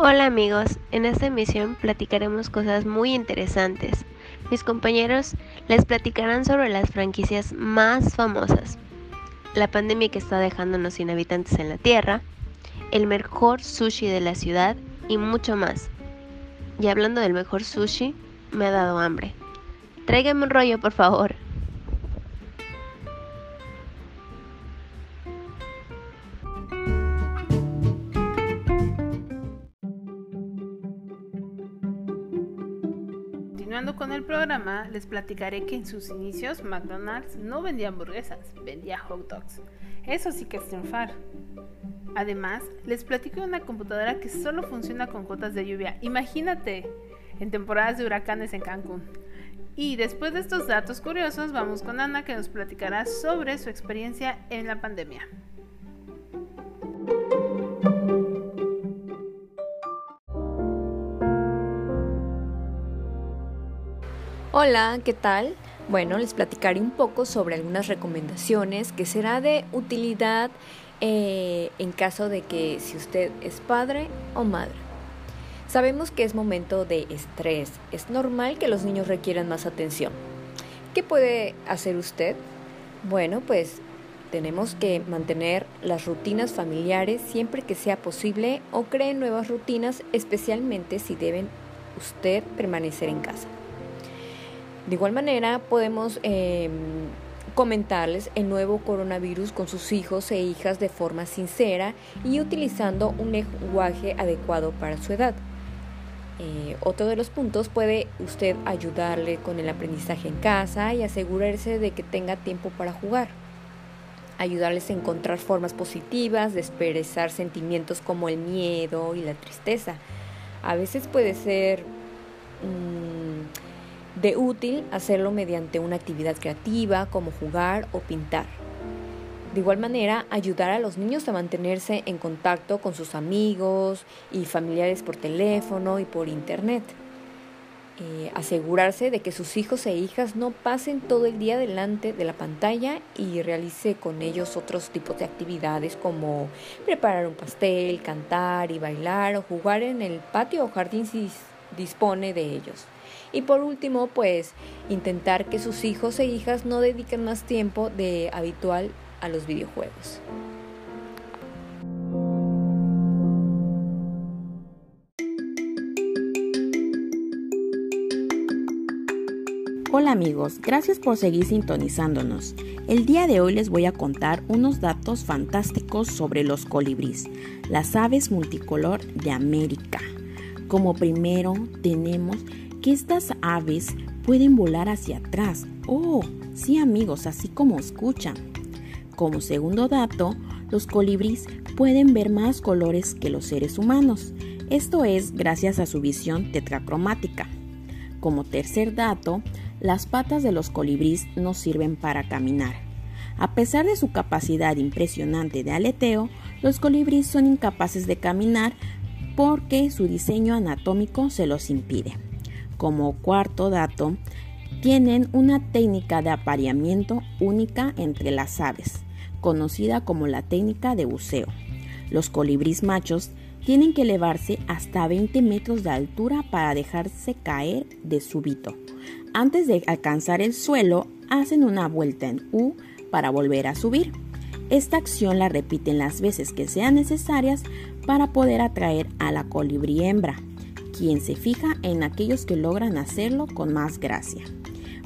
Hola amigos, en esta emisión platicaremos cosas muy interesantes. Mis compañeros les platicarán sobre las franquicias más famosas, la pandemia que está dejándonos sin habitantes en la Tierra, el mejor sushi de la ciudad y mucho más. Y hablando del mejor sushi, me ha dado hambre. Tráigame un rollo, por favor. Programa, les platicaré que en sus inicios McDonald's no vendía hamburguesas, vendía hot dogs. Eso sí que es triunfar. Además, les platico de una computadora que solo funciona con gotas de lluvia. Imagínate, en temporadas de huracanes en Cancún. Y después de estos datos curiosos, vamos con Ana que nos platicará sobre su experiencia en la pandemia. Hola, ¿qué tal? Bueno, les platicaré un poco sobre algunas recomendaciones que será de utilidad eh, en caso de que si usted es padre o madre. Sabemos que es momento de estrés, es normal que los niños requieran más atención. ¿Qué puede hacer usted? Bueno, pues tenemos que mantener las rutinas familiares siempre que sea posible o cree nuevas rutinas, especialmente si deben usted permanecer en casa. De igual manera, podemos em, comentarles el nuevo coronavirus con sus hijos e hijas de forma sincera y utilizando un lenguaje adecuado para su edad. Eh, otro de los puntos puede usted ayudarle con el aprendizaje en casa y asegurarse de que tenga tiempo para jugar. Ayudarles a encontrar formas positivas de expresar sentimientos como el miedo y la tristeza. A veces puede ser... Mm, de útil hacerlo mediante una actividad creativa como jugar o pintar. De igual manera, ayudar a los niños a mantenerse en contacto con sus amigos y familiares por teléfono y por internet. Eh, asegurarse de que sus hijos e hijas no pasen todo el día delante de la pantalla y realice con ellos otros tipos de actividades como preparar un pastel, cantar y bailar o jugar en el patio o jardín si dispone de ellos. Y por último, pues intentar que sus hijos e hijas no dediquen más tiempo de habitual a los videojuegos. Hola amigos, gracias por seguir sintonizándonos. El día de hoy les voy a contar unos datos fantásticos sobre los colibríes, las aves multicolor de América. Como primero tenemos estas aves pueden volar hacia atrás. Oh, sí amigos, así como escuchan. Como segundo dato, los colibríes pueden ver más colores que los seres humanos. Esto es gracias a su visión tetracromática. Como tercer dato, las patas de los colibríes no sirven para caminar. A pesar de su capacidad impresionante de aleteo, los colibríes son incapaces de caminar porque su diseño anatómico se los impide. Como cuarto dato, tienen una técnica de apareamiento única entre las aves, conocida como la técnica de buceo. Los colibríes machos tienen que elevarse hasta 20 metros de altura para dejarse caer de súbito. Antes de alcanzar el suelo, hacen una vuelta en U para volver a subir. Esta acción la repiten las veces que sean necesarias para poder atraer a la colibrí hembra, quien se fija en aquellos que logran hacerlo con más gracia.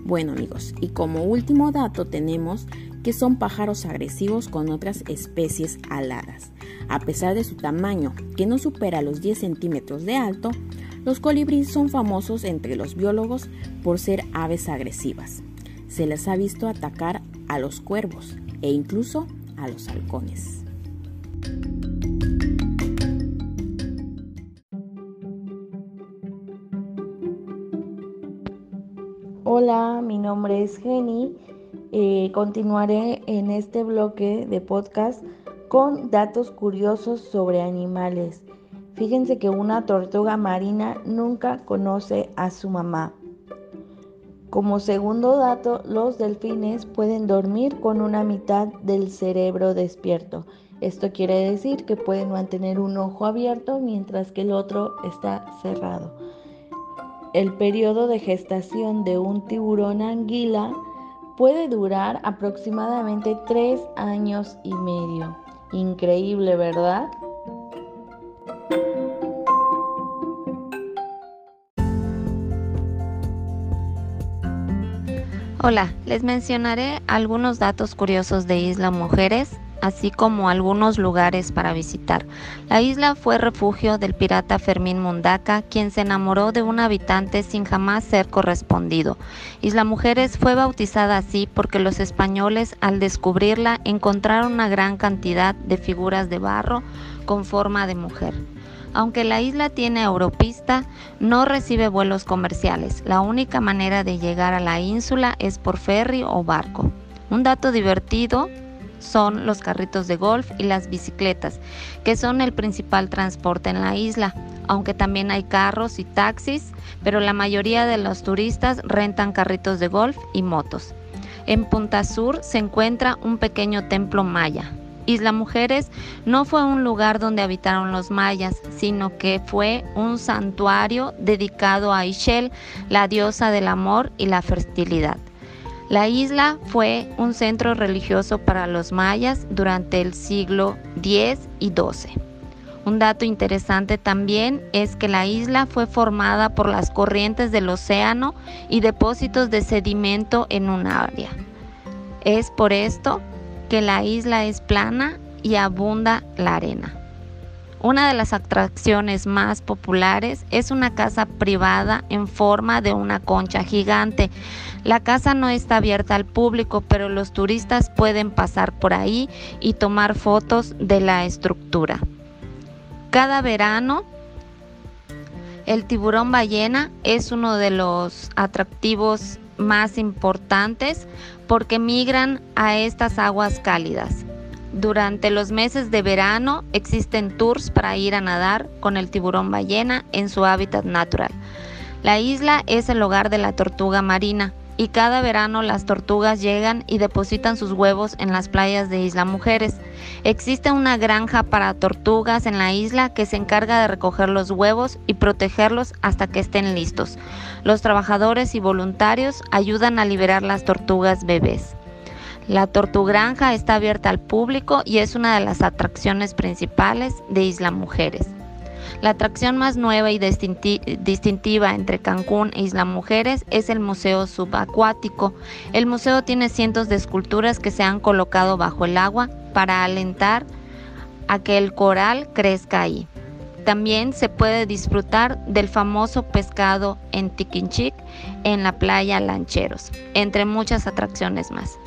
Bueno amigos, y como último dato tenemos que son pájaros agresivos con otras especies aladas. A pesar de su tamaño, que no supera los 10 centímetros de alto, los colibríes son famosos entre los biólogos por ser aves agresivas. Se les ha visto atacar a los cuervos e incluso a los halcones. Hola, mi nombre es Jenny. Eh, continuaré en este bloque de podcast con datos curiosos sobre animales. Fíjense que una tortuga marina nunca conoce a su mamá. Como segundo dato, los delfines pueden dormir con una mitad del cerebro despierto. Esto quiere decir que pueden mantener un ojo abierto mientras que el otro está cerrado. El periodo de gestación de un tiburón anguila puede durar aproximadamente tres años y medio. Increíble, ¿verdad? Hola, les mencionaré algunos datos curiosos de Isla Mujeres así como algunos lugares para visitar. La isla fue refugio del pirata Fermín Mundaca, quien se enamoró de un habitante sin jamás ser correspondido. Isla Mujeres fue bautizada así porque los españoles al descubrirla encontraron una gran cantidad de figuras de barro con forma de mujer. Aunque la isla tiene europista, no recibe vuelos comerciales. La única manera de llegar a la ínsula es por ferry o barco. Un dato divertido son los carritos de golf y las bicicletas, que son el principal transporte en la isla, aunque también hay carros y taxis, pero la mayoría de los turistas rentan carritos de golf y motos. En Punta Sur se encuentra un pequeño templo maya. Isla Mujeres no fue un lugar donde habitaron los mayas, sino que fue un santuario dedicado a Ishel, la diosa del amor y la fertilidad. La isla fue un centro religioso para los mayas durante el siglo X y XII. Un dato interesante también es que la isla fue formada por las corrientes del océano y depósitos de sedimento en un área. Es por esto que la isla es plana y abunda la arena. Una de las atracciones más populares es una casa privada en forma de una concha gigante. La casa no está abierta al público, pero los turistas pueden pasar por ahí y tomar fotos de la estructura. Cada verano, el tiburón ballena es uno de los atractivos más importantes porque migran a estas aguas cálidas. Durante los meses de verano existen tours para ir a nadar con el tiburón ballena en su hábitat natural. La isla es el hogar de la tortuga marina y cada verano las tortugas llegan y depositan sus huevos en las playas de Isla Mujeres. Existe una granja para tortugas en la isla que se encarga de recoger los huevos y protegerlos hasta que estén listos. Los trabajadores y voluntarios ayudan a liberar las tortugas bebés. La Tortugranja está abierta al público y es una de las atracciones principales de Isla Mujeres. La atracción más nueva y distintiva entre Cancún e Isla Mujeres es el Museo Subacuático. El museo tiene cientos de esculturas que se han colocado bajo el agua para alentar a que el coral crezca ahí. También se puede disfrutar del famoso pescado en Tiquinchic en la playa Lancheros, entre muchas atracciones más.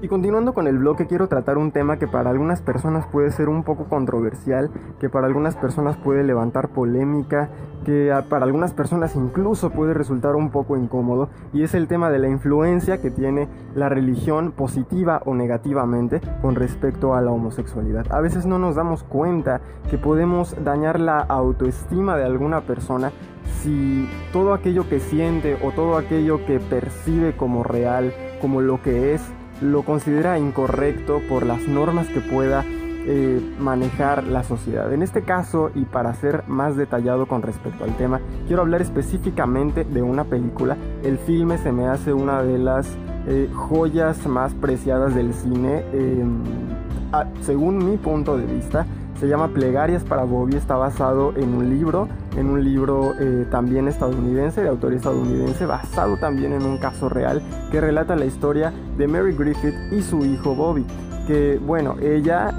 Y continuando con el bloque, quiero tratar un tema que para algunas personas puede ser un poco controversial, que para algunas personas puede levantar polémica, que para algunas personas incluso puede resultar un poco incómodo, y es el tema de la influencia que tiene la religión positiva o negativamente con respecto a la homosexualidad. A veces no nos damos cuenta que podemos dañar la autoestima de alguna persona si todo aquello que siente o todo aquello que percibe como real, como lo que es, lo considera incorrecto por las normas que pueda eh, manejar la sociedad. En este caso, y para ser más detallado con respecto al tema, quiero hablar específicamente de una película. El filme se me hace una de las eh, joyas más preciadas del cine, em, según mi punto de vista. Se llama Plegarias para Bobby, está basado en un libro, en un libro eh, también estadounidense, de autor estadounidense, basado también en un caso real que relata la historia de Mary Griffith y su hijo Bobby. Que bueno, ella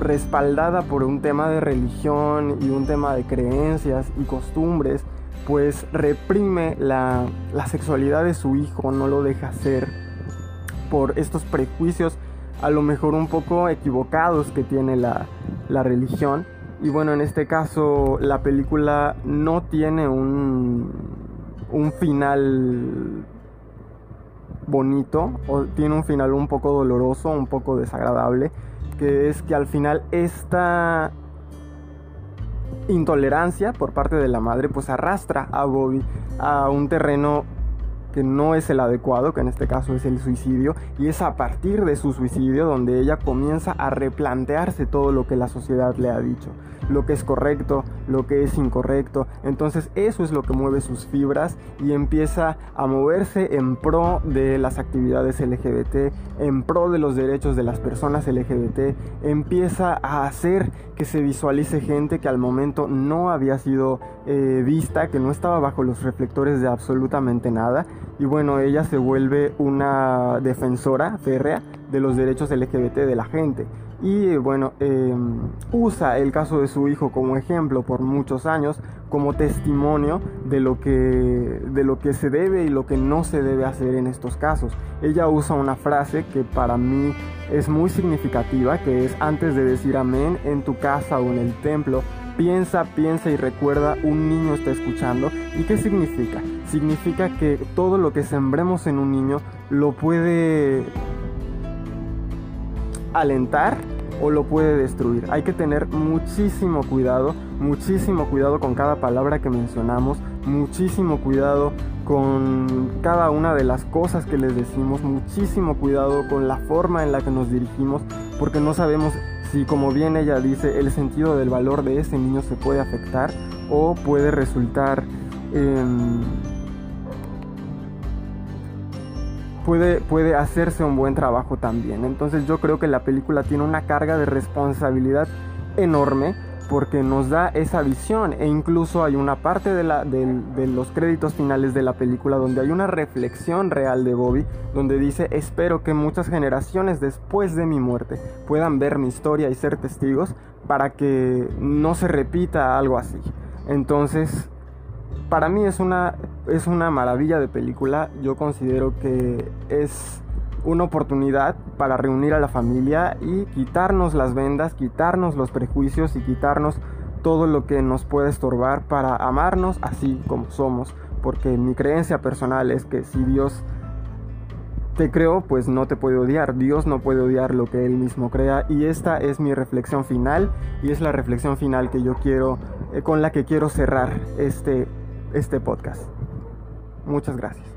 respaldada por un tema de religión y un tema de creencias y costumbres, pues reprime la, la sexualidad de su hijo, no lo deja ser por estos prejuicios a lo mejor un poco equivocados que tiene la, la religión. Y bueno, en este caso la película no tiene un, un final bonito, o tiene un final un poco doloroso, un poco desagradable, que es que al final esta intolerancia por parte de la madre pues arrastra a Bobby a un terreno que no es el adecuado, que en este caso es el suicidio, y es a partir de su suicidio donde ella comienza a replantearse todo lo que la sociedad le ha dicho, lo que es correcto, lo que es incorrecto. Entonces eso es lo que mueve sus fibras y empieza a moverse en pro de las actividades LGBT, en pro de los derechos de las personas LGBT, empieza a hacer que se visualice gente que al momento no había sido eh, vista, que no estaba bajo los reflectores de absolutamente nada y bueno, ella se vuelve una defensora férrea de los derechos LGBT de la gente. Y bueno, em, usa el caso de su hijo como ejemplo por muchos años, como testimonio de lo, que, de lo que se debe y lo que no se debe hacer en estos casos. Ella usa una frase que para mí es muy significativa, que es antes de decir amén en tu casa o en el templo, Piensa, piensa y recuerda, un niño está escuchando. ¿Y qué significa? Significa que todo lo que sembremos en un niño lo puede alentar o lo puede destruir. Hay que tener muchísimo cuidado, muchísimo cuidado con cada palabra que mencionamos, muchísimo cuidado con cada una de las cosas que les decimos, muchísimo cuidado con la forma en la que nos dirigimos, porque no sabemos si como bien ella dice el sentido del valor de ese niño se puede afectar o puede resultar puede, puede hacerse un buen trabajo también entonces yo creo que la película tiene una carga de responsabilidad enorme porque nos da esa visión e incluso hay una parte de, la, de, los créditos finales de la película donde hay una reflexión real de Bobby donde dice espero que muchas generaciones después de mi muerte puedan ver mi historia y ser testigos para que no se repita algo así. Entonces, para mí es una, es una maravilla de película, yo considero que es una oportunidad para reunir a la familia y quitarnos las vendas, quitarnos los prejuicios y quitarnos todo lo que nos puede estorbar para amarnos así como somos. Porque mi creencia personal es que si Dios te creó, pues no te puede odiar. Dios no puede odiar lo que Él mismo crea. Y esta es mi reflexión final y es la reflexión final que yo quiero, eh, con la que quiero cerrar este, este podcast. Muchas gracias.